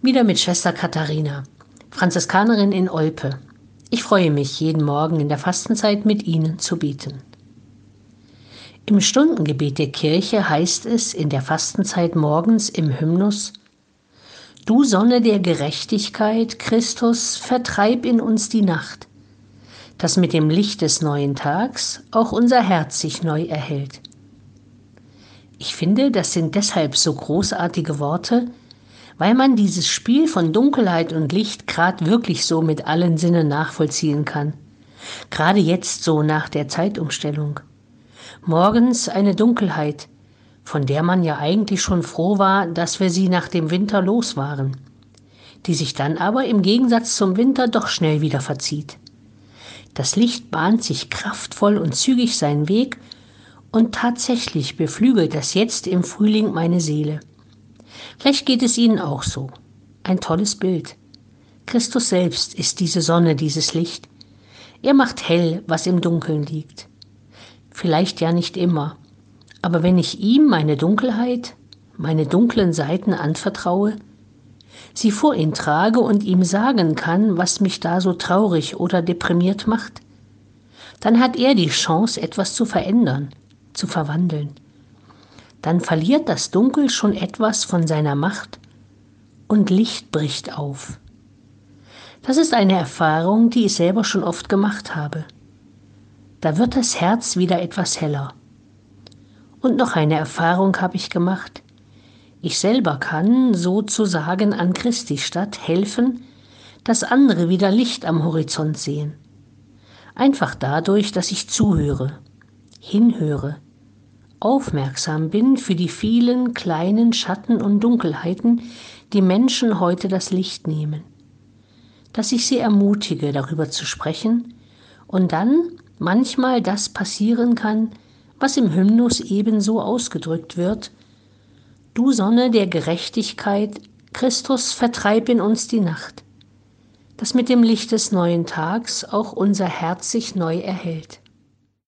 Wieder mit Schwester Katharina, Franziskanerin in Olpe. Ich freue mich, jeden Morgen in der Fastenzeit mit Ihnen zu beten. Im Stundengebet der Kirche heißt es in der Fastenzeit morgens im Hymnus Du Sonne der Gerechtigkeit, Christus, vertreib in uns die Nacht, dass mit dem Licht des neuen Tags auch unser Herz sich neu erhält. Ich finde, das sind deshalb so großartige Worte, weil man dieses Spiel von Dunkelheit und Licht gerade wirklich so mit allen Sinnen nachvollziehen kann. Gerade jetzt so nach der Zeitumstellung. Morgens eine Dunkelheit, von der man ja eigentlich schon froh war, dass wir sie nach dem Winter los waren, die sich dann aber im Gegensatz zum Winter doch schnell wieder verzieht. Das Licht bahnt sich kraftvoll und zügig seinen Weg, und tatsächlich beflügelt das jetzt im Frühling meine Seele. Vielleicht geht es Ihnen auch so. Ein tolles Bild. Christus selbst ist diese Sonne, dieses Licht. Er macht hell, was im Dunkeln liegt. Vielleicht ja nicht immer, aber wenn ich ihm meine Dunkelheit, meine dunklen Seiten anvertraue, sie vor ihn trage und ihm sagen kann, was mich da so traurig oder deprimiert macht, dann hat er die Chance, etwas zu verändern, zu verwandeln dann verliert das Dunkel schon etwas von seiner Macht und Licht bricht auf. Das ist eine Erfahrung, die ich selber schon oft gemacht habe. Da wird das Herz wieder etwas heller. Und noch eine Erfahrung habe ich gemacht. Ich selber kann sozusagen an Christi Stadt helfen, dass andere wieder Licht am Horizont sehen. Einfach dadurch, dass ich zuhöre, hinhöre, aufmerksam bin für die vielen kleinen Schatten und Dunkelheiten, die Menschen heute das Licht nehmen, dass ich sie ermutige, darüber zu sprechen und dann manchmal das passieren kann, was im Hymnus ebenso ausgedrückt wird, Du Sonne der Gerechtigkeit, Christus, vertreib in uns die Nacht, dass mit dem Licht des neuen Tags auch unser Herz sich neu erhält.